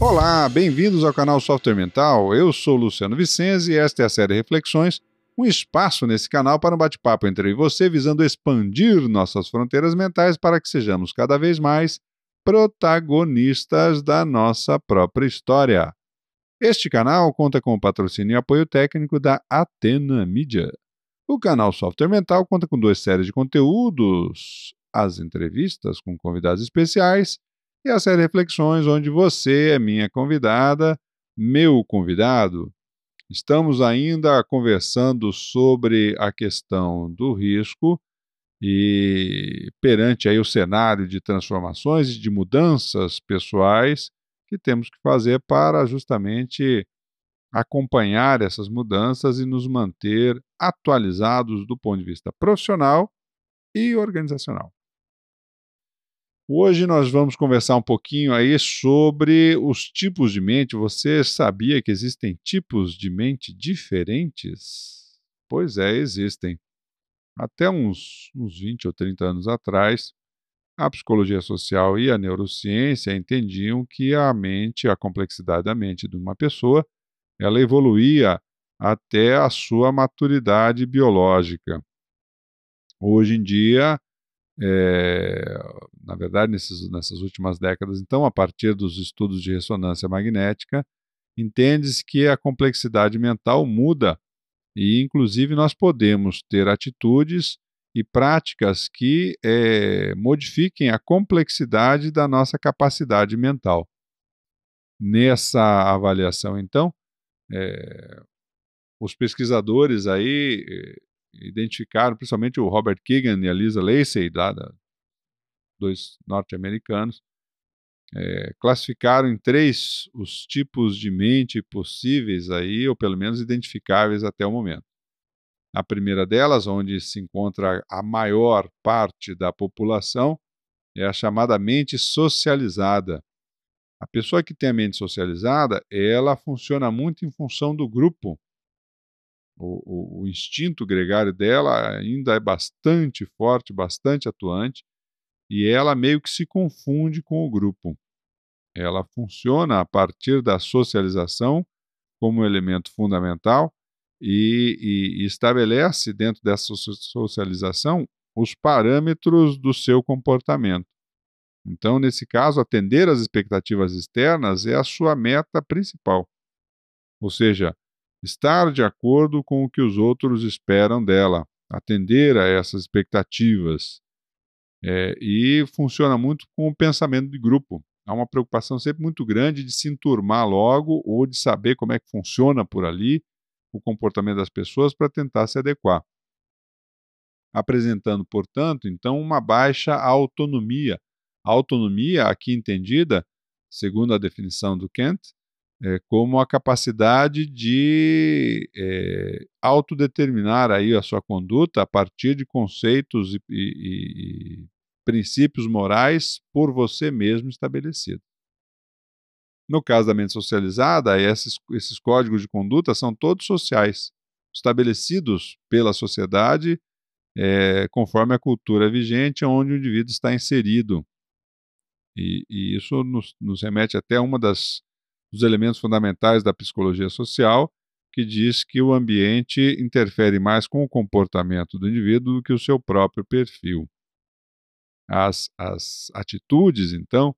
Olá, bem-vindos ao canal Software Mental. Eu sou Luciano Vicenzi e esta é a série Reflexões, um espaço nesse canal para um bate-papo entre e você visando expandir nossas fronteiras mentais para que sejamos cada vez mais protagonistas da nossa própria história. Este canal conta com o patrocínio e apoio técnico da Atena Media. O canal Software Mental conta com duas séries de conteúdos: as entrevistas com convidados especiais e a série Reflexões, onde você é minha convidada, meu convidado. Estamos ainda conversando sobre a questão do risco e perante aí o cenário de transformações e de mudanças pessoais que temos que fazer para justamente acompanhar essas mudanças e nos manter atualizados do ponto de vista profissional e organizacional. Hoje nós vamos conversar um pouquinho aí sobre os tipos de mente. Você sabia que existem tipos de mente diferentes? Pois é, existem. Até uns, uns 20 ou 30 anos atrás, a psicologia social e a neurociência entendiam que a mente, a complexidade da mente de uma pessoa, ela evoluía até a sua maturidade biológica. Hoje em dia, é, na verdade, nesses, nessas últimas décadas, então, a partir dos estudos de ressonância magnética, entende-se que a complexidade mental muda e, inclusive, nós podemos ter atitudes e práticas que é, modifiquem a complexidade da nossa capacidade mental. Nessa avaliação, então, é, os pesquisadores aí identificaram, principalmente o Robert Keegan e a Lisa Lacey, da, dois norte-americanos, é, classificaram em três os tipos de mente possíveis aí, ou pelo menos identificáveis até o momento. A primeira delas, onde se encontra a maior parte da população, é a chamada mente socializada. A pessoa que tem a mente socializada, ela funciona muito em função do grupo. O, o, o instinto gregário dela ainda é bastante forte, bastante atuante, e ela meio que se confunde com o grupo. Ela funciona a partir da socialização como elemento fundamental e, e, e estabelece dentro dessa socialização os parâmetros do seu comportamento. Então, nesse caso, atender às expectativas externas é a sua meta principal. Ou seja, estar de acordo com o que os outros esperam dela, atender a essas expectativas. É, e funciona muito com o pensamento de grupo. Há uma preocupação sempre muito grande de se enturmar logo ou de saber como é que funciona por ali o comportamento das pessoas para tentar se adequar. Apresentando, portanto, então, uma baixa autonomia. A autonomia, aqui entendida, segundo a definição do Kent, é como a capacidade de é, autodeterminar aí a sua conduta a partir de conceitos e, e, e princípios morais por você mesmo estabelecidos. No caso da mente socializada, esses, esses códigos de conduta são todos sociais, estabelecidos pela sociedade é, conforme a cultura vigente onde o indivíduo está inserido. E, e isso nos, nos, remete até a uma das dos elementos fundamentais da psicologia social, que diz que o ambiente interfere mais com o comportamento do indivíduo do que o seu próprio perfil. As, as atitudes, então,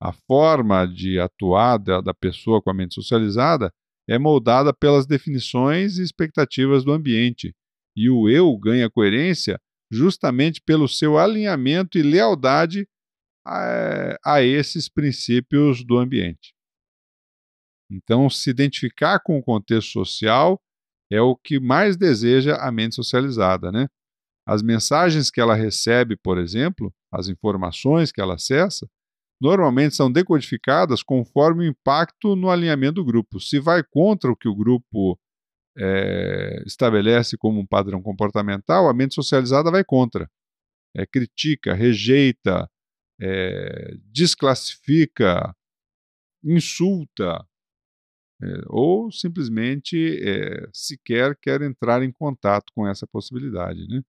a forma de atuar da, da pessoa com a mente socializada é moldada pelas definições e expectativas do ambiente. E o eu ganha coerência justamente pelo seu alinhamento e lealdade a, a esses princípios do ambiente. Então, se identificar com o contexto social é o que mais deseja a mente socializada, né? As mensagens que ela recebe, por exemplo, as informações que ela acessa, normalmente são decodificadas conforme o impacto no alinhamento do grupo. Se vai contra o que o grupo é, estabelece como um padrão comportamental, a mente socializada vai contra. É, critica, rejeita, é, desclassifica, insulta, é, ou simplesmente é, sequer quer entrar em contato com essa possibilidade. Né?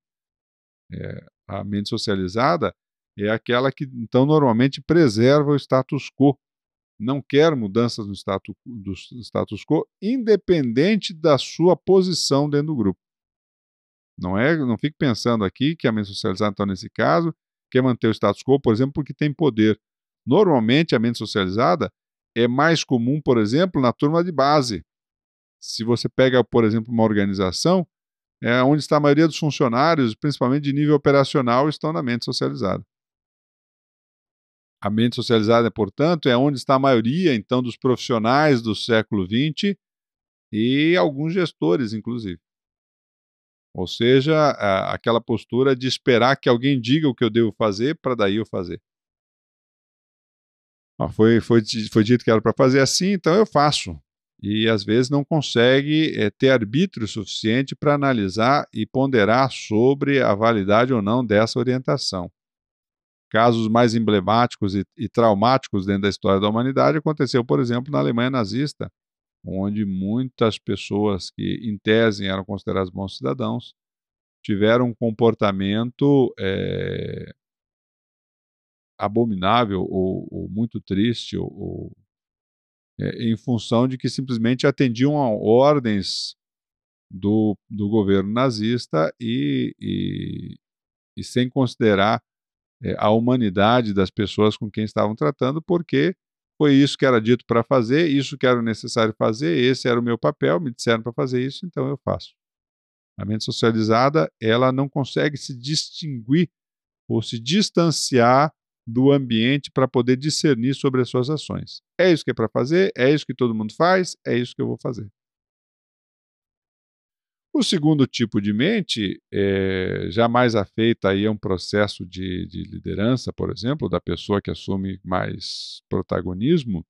É, a mente socializada é aquela que, então, normalmente preserva o status quo. não quer mudanças no status, do status quo, independente da sua posição dentro do grupo. Não é, não fique pensando aqui que a mente socializada, então, nesse caso, quer manter o status quo, por exemplo, porque tem poder. Normalmente, a mente socializada é mais comum, por exemplo, na turma de base. Se você pega, por exemplo, uma organização, é onde está a maioria dos funcionários, principalmente de nível operacional, estão na mente socializada. A mente socializada, portanto, é onde está a maioria, então, dos profissionais do século XX e alguns gestores, inclusive. Ou seja, aquela postura de esperar que alguém diga o que eu devo fazer para daí eu fazer. Foi, foi, foi dito que era para fazer assim, então eu faço. E às vezes não consegue é, ter arbítrio suficiente para analisar e ponderar sobre a validade ou não dessa orientação. Casos mais emblemáticos e, e traumáticos dentro da história da humanidade aconteceu, por exemplo, na Alemanha nazista, onde muitas pessoas que, em tese, eram consideradas bons cidadãos, tiveram um comportamento é, abominável ou, ou, muito triste, ou, ou é, em função de que simplesmente atendiam a ordens do, do governo nazista e, e, e sem considerar é, a humanidade das pessoas com quem estavam tratando, porque foi isso que era dito para fazer, isso que era necessário fazer, esse era o meu papel, me disseram para fazer isso, então eu faço. A mente socializada, ela não consegue se distinguir ou se distanciar do ambiente para poder discernir sobre as suas ações. É isso que é para fazer, é isso que todo mundo faz, é isso que eu vou fazer. O segundo tipo de mente, é, já mais afeita aí a um processo de, de liderança, por exemplo, da pessoa que assume mais protagonismo,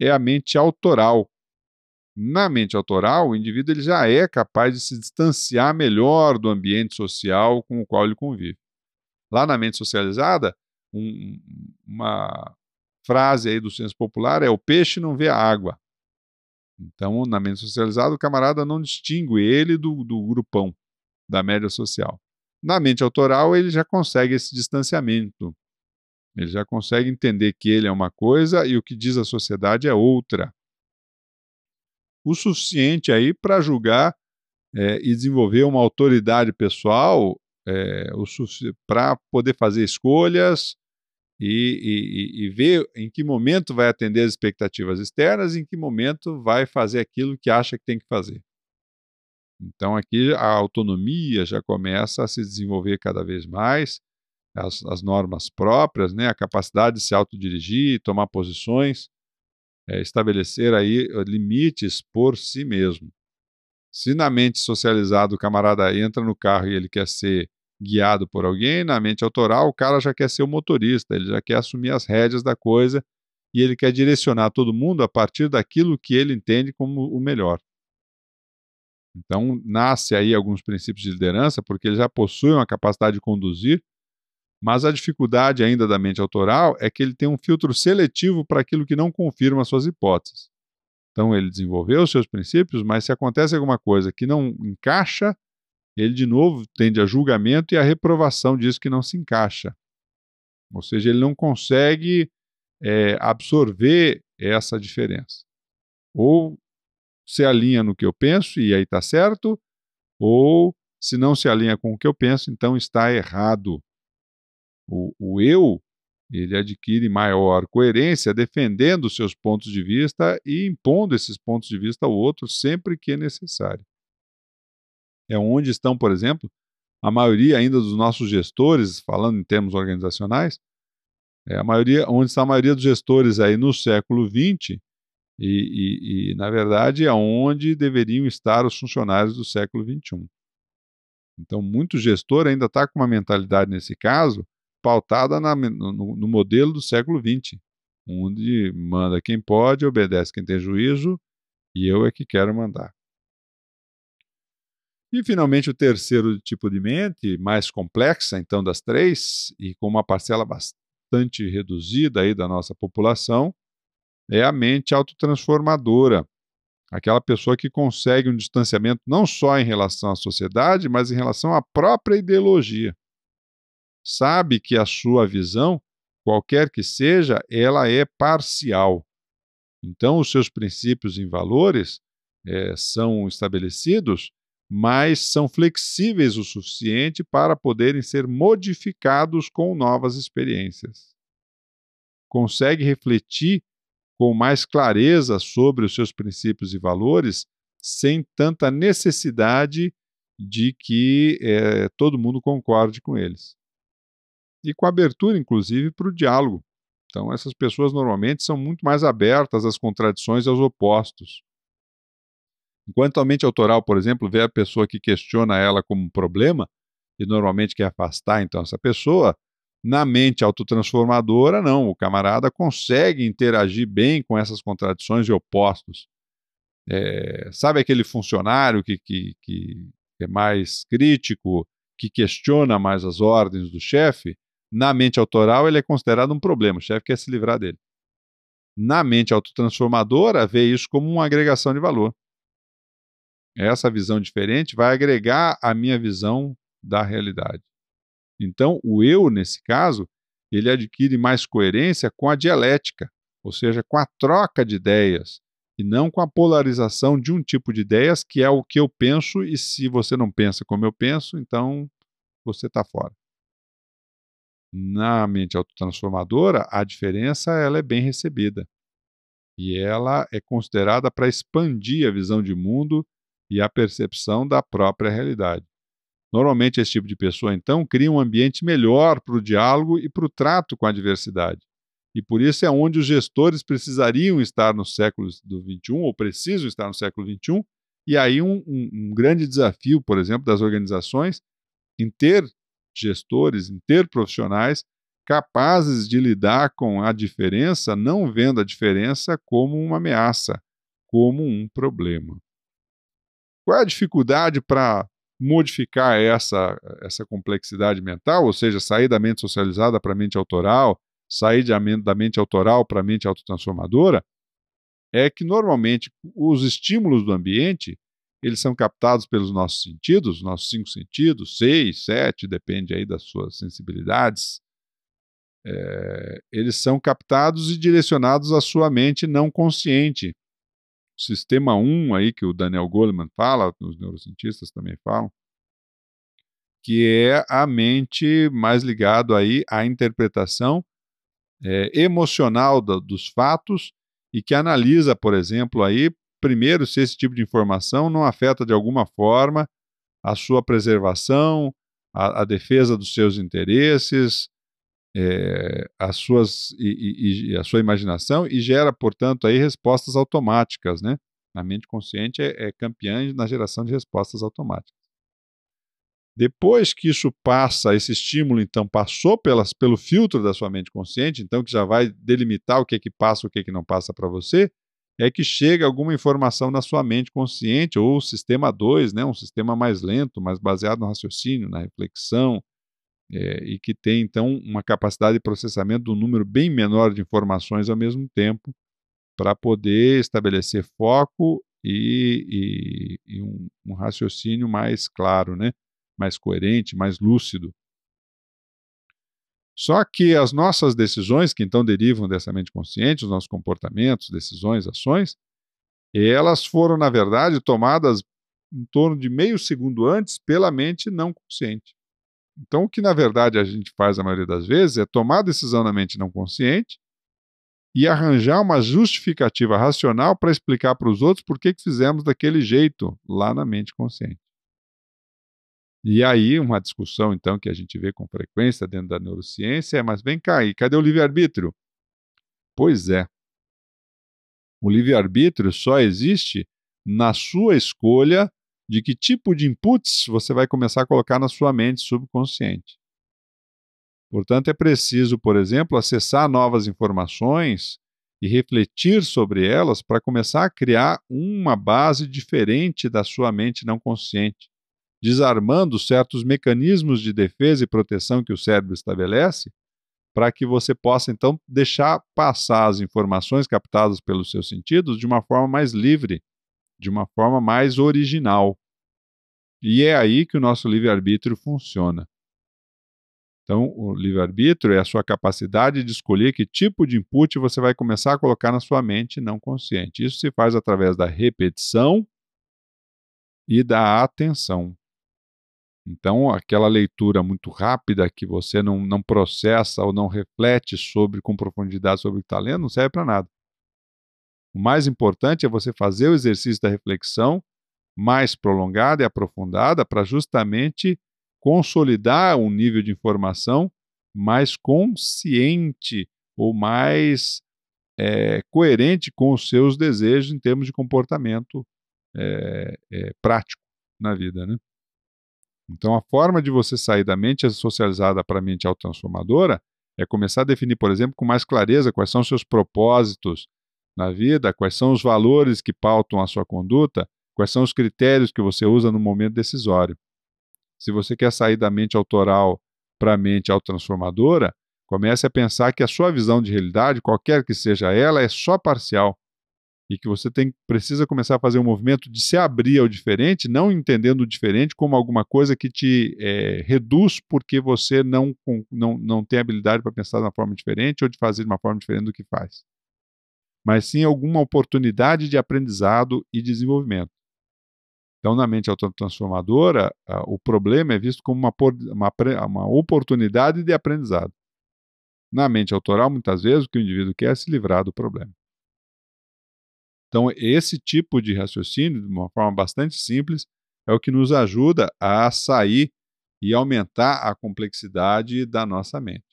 é a mente autoral. Na mente autoral, o indivíduo ele já é capaz de se distanciar melhor do ambiente social com o qual ele convive. Lá na mente socializada, um, uma frase aí do senso popular é o peixe não vê a água. Então, na mente socializada, o camarada não distingue ele do, do grupão, da média social. Na mente autoral, ele já consegue esse distanciamento. Ele já consegue entender que ele é uma coisa e o que diz a sociedade é outra. O suficiente aí para julgar é, e desenvolver uma autoridade pessoal é, para poder fazer escolhas, e, e, e, ver em que momento vai atender as expectativas externas e em que momento vai fazer aquilo que acha que tem que fazer. Então aqui a autonomia já começa a se desenvolver cada vez mais, as, as normas próprias, né, a capacidade de se autodirigir, tomar posições, é, estabelecer aí eh, limites por si mesmo. Se na mente socializada o camarada entra no carro e ele quer ser guiado por alguém, na mente autoral, o cara já quer ser o motorista, ele já quer assumir as rédeas da coisa e ele quer direcionar todo mundo a partir daquilo que ele entende como o melhor. Então, nasce aí alguns princípios de liderança, porque ele já possui uma capacidade de conduzir, mas a dificuldade ainda da mente autoral é que ele tem um filtro seletivo para aquilo que não confirma suas hipóteses. Então, ele desenvolveu os seus princípios, mas se acontece alguma coisa que não encaixa, ele de novo tende a julgamento e a reprovação disso que não se encaixa. Ou seja, ele não consegue é, absorver essa diferença. Ou se alinha no que eu penso e aí está certo, ou se não se alinha com o que eu penso, então está errado. O, o eu ele adquire maior coerência defendendo seus pontos de vista e impondo esses pontos de vista ao outro sempre que é necessário é onde estão, por exemplo, a maioria ainda dos nossos gestores, falando em termos organizacionais, é a maioria, onde está a maioria dos gestores aí no século XX e, e, e na verdade, é onde deveriam estar os funcionários do século XXI. Então, muito gestor ainda está com uma mentalidade, nesse caso, pautada na, no, no modelo do século XX, onde manda quem pode, obedece quem tem juízo, e eu é que quero mandar. E, finalmente, o terceiro tipo de mente, mais complexa, então, das três, e com uma parcela bastante reduzida aí da nossa população, é a mente autotransformadora. Aquela pessoa que consegue um distanciamento não só em relação à sociedade, mas em relação à própria ideologia. Sabe que a sua visão, qualquer que seja, ela é parcial. Então, os seus princípios e valores é, são estabelecidos, mas são flexíveis o suficiente para poderem ser modificados com novas experiências. Consegue refletir com mais clareza sobre os seus princípios e valores, sem tanta necessidade de que é, todo mundo concorde com eles. E com abertura, inclusive, para o diálogo. Então, essas pessoas normalmente são muito mais abertas às contradições e aos opostos. Enquanto a mente autoral, por exemplo, vê a pessoa que questiona ela como um problema e normalmente quer afastar então essa pessoa, na mente autotransformadora, não. O camarada consegue interagir bem com essas contradições e opostos. É, sabe aquele funcionário que, que, que é mais crítico, que questiona mais as ordens do chefe? Na mente autoral, ele é considerado um problema. O chefe quer se livrar dele. Na mente autotransformadora, vê isso como uma agregação de valor. Essa visão diferente vai agregar a minha visão da realidade. Então, o eu, nesse caso, ele adquire mais coerência com a dialética, ou seja, com a troca de ideias, e não com a polarização de um tipo de ideias que é o que eu penso, e se você não pensa como eu penso, então você está fora. Na mente autotransformadora, a diferença ela é bem recebida. E ela é considerada para expandir a visão de mundo e a percepção da própria realidade. Normalmente, esse tipo de pessoa, então, cria um ambiente melhor para o diálogo e para o trato com a diversidade. E por isso é onde os gestores precisariam estar no século do XXI, ou precisam estar no século XXI, e aí um, um, um grande desafio, por exemplo, das organizações em ter gestores, em ter profissionais capazes de lidar com a diferença, não vendo a diferença como uma ameaça, como um problema. Qual é a dificuldade para modificar essa, essa complexidade mental, ou seja, sair da mente socializada para a mente autoral, sair de, da mente autoral para a mente autotransformadora, é que normalmente os estímulos do ambiente eles são captados pelos nossos sentidos, nossos cinco sentidos, seis, sete, depende aí das suas sensibilidades. É, eles são captados e direcionados à sua mente não consciente, sistema 1 aí que o Daniel Goleman fala, os neurocientistas também falam, que é a mente mais ligado aí à interpretação é, emocional do, dos fatos e que analisa, por exemplo, aí primeiro se esse tipo de informação não afeta de alguma forma a sua preservação, a, a defesa dos seus interesses, é, as suas, e, e, e, a sua imaginação e gera, portanto, aí respostas automáticas, né? A mente consciente é, é campeã na geração de respostas automáticas. Depois que isso passa, esse estímulo, então, passou pelas, pelo filtro da sua mente consciente, então, que já vai delimitar o que é que passa o que é que não passa para você, é que chega alguma informação na sua mente consciente, ou o sistema 2, né, um sistema mais lento, mais baseado no raciocínio, na reflexão, é, e que tem, então, uma capacidade de processamento de um número bem menor de informações ao mesmo tempo, para poder estabelecer foco e, e, e um, um, raciocínio mais claro, né? mais coerente, mais lúcido. Só que as nossas decisões, que então derivam dessa mente consciente, os nossos comportamentos, decisões, ações, elas foram, na verdade, tomadas em torno de meio segundo antes pela mente não consciente. Então, o que na verdade a gente faz a maioria das vezes é tomar decisão na mente não consciente e arranjar uma justificativa racional para explicar para os outros por que, que fizemos daquele jeito lá na mente consciente. E aí, uma discussão, então, que a gente vê com frequência dentro da neurociência é: mas vem cá, e cadê o livre-arbítrio? Pois é. O livre-arbítrio só existe na sua escolha de que tipo de inputs você vai começar a colocar na sua mente subconsciente. Portanto, é preciso, por exemplo, acessar novas informações e refletir sobre elas para começar a criar uma base diferente da sua mente não consciente, desarmando certos mecanismos de defesa e proteção que o cérebro estabelece, para que você possa então deixar passar as informações captadas pelos seus sentidos de uma forma mais livre de uma forma mais original. E é aí que o nosso livre-arbítrio funciona. Então, o livre-arbítrio é a sua capacidade de escolher que tipo de input você vai começar a colocar na sua mente não consciente. Isso se faz através da repetição e da atenção. Então, aquela leitura muito rápida que você não, não processa ou não reflete sobre com profundidade sobre o que está lendo, não serve para nada. O mais importante é você fazer o exercício da reflexão mais prolongada e aprofundada para justamente consolidar um nível de informação mais consciente ou mais é, coerente com os seus desejos em termos de comportamento é, é, prático na vida, né? Então, a forma de você sair da mente socializada para a mente autotransformadora é começar a definir, por exemplo, com mais clareza quais são os seus propósitos na vida, quais são os valores que pautam a sua conduta, quais são os critérios que você usa no momento decisório. Se você quer sair da mente autoral para a mente autotransformadora, comece a pensar que a sua visão de realidade, qualquer que seja ela, é só parcial e que você tem, precisa começar a fazer um movimento de se abrir ao diferente, não entendendo o diferente como alguma coisa que te é, reduz porque você não, não, não tem habilidade para pensar de uma forma diferente ou de fazer de uma forma diferente do que faz. Mas sim alguma oportunidade de aprendizado e desenvolvimento. Então, na mente autotransformadora, o problema é visto como uma, uma, uma oportunidade de aprendizado. Na mente autoral, muitas vezes, o que o indivíduo quer é se livrar do problema. Então, esse tipo de raciocínio, de uma forma bastante simples, é o que nos ajuda a sair e aumentar a complexidade da nossa mente.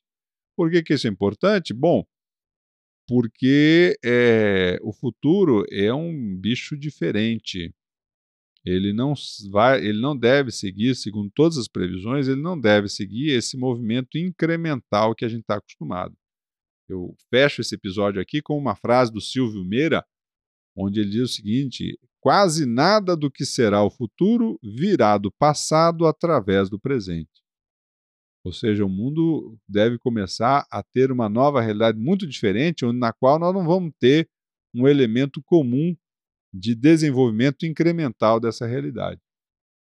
Por que, que isso é importante? Bom, porque é, o futuro é um bicho diferente. Ele não, vai, ele não deve seguir, segundo todas as previsões, ele não deve seguir esse movimento incremental que a gente está acostumado. Eu fecho esse episódio aqui com uma frase do Silvio Meira, onde ele diz o seguinte: quase nada do que será o futuro virá do passado através do presente. Ou seja, o mundo deve começar a ter uma nova realidade muito diferente, na qual nós não vamos ter um elemento comum de desenvolvimento incremental dessa realidade.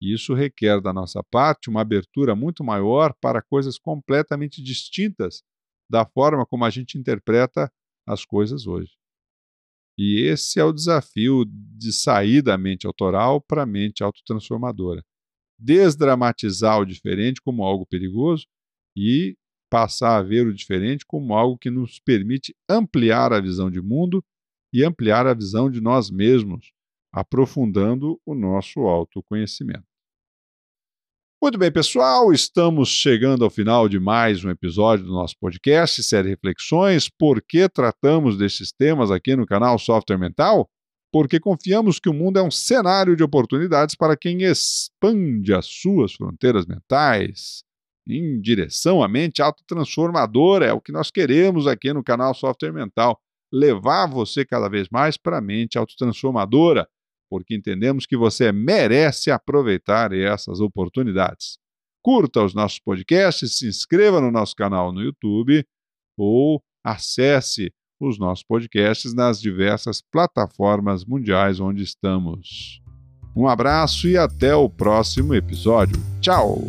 E isso requer da nossa parte uma abertura muito maior para coisas completamente distintas da forma como a gente interpreta as coisas hoje. E esse é o desafio de sair da mente autoral para a mente autotransformadora. Desdramatizar o diferente como algo perigoso e passar a ver o diferente como algo que nos permite ampliar a visão de mundo e ampliar a visão de nós mesmos, aprofundando o nosso autoconhecimento. Muito bem, pessoal, estamos chegando ao final de mais um episódio do nosso podcast, série Reflexões. Por que tratamos desses temas aqui no canal Software Mental? Porque confiamos que o mundo é um cenário de oportunidades para quem expande as suas fronteiras mentais em direção à mente autotransformadora. É o que nós queremos aqui no canal Software Mental. Levar você cada vez mais para a mente autotransformadora porque entendemos que você merece aproveitar essas oportunidades. Curta os nossos podcasts, se inscreva no nosso canal no YouTube ou acesse os nossos podcasts nas diversas plataformas mundiais onde estamos. Um abraço e até o próximo episódio. Tchau!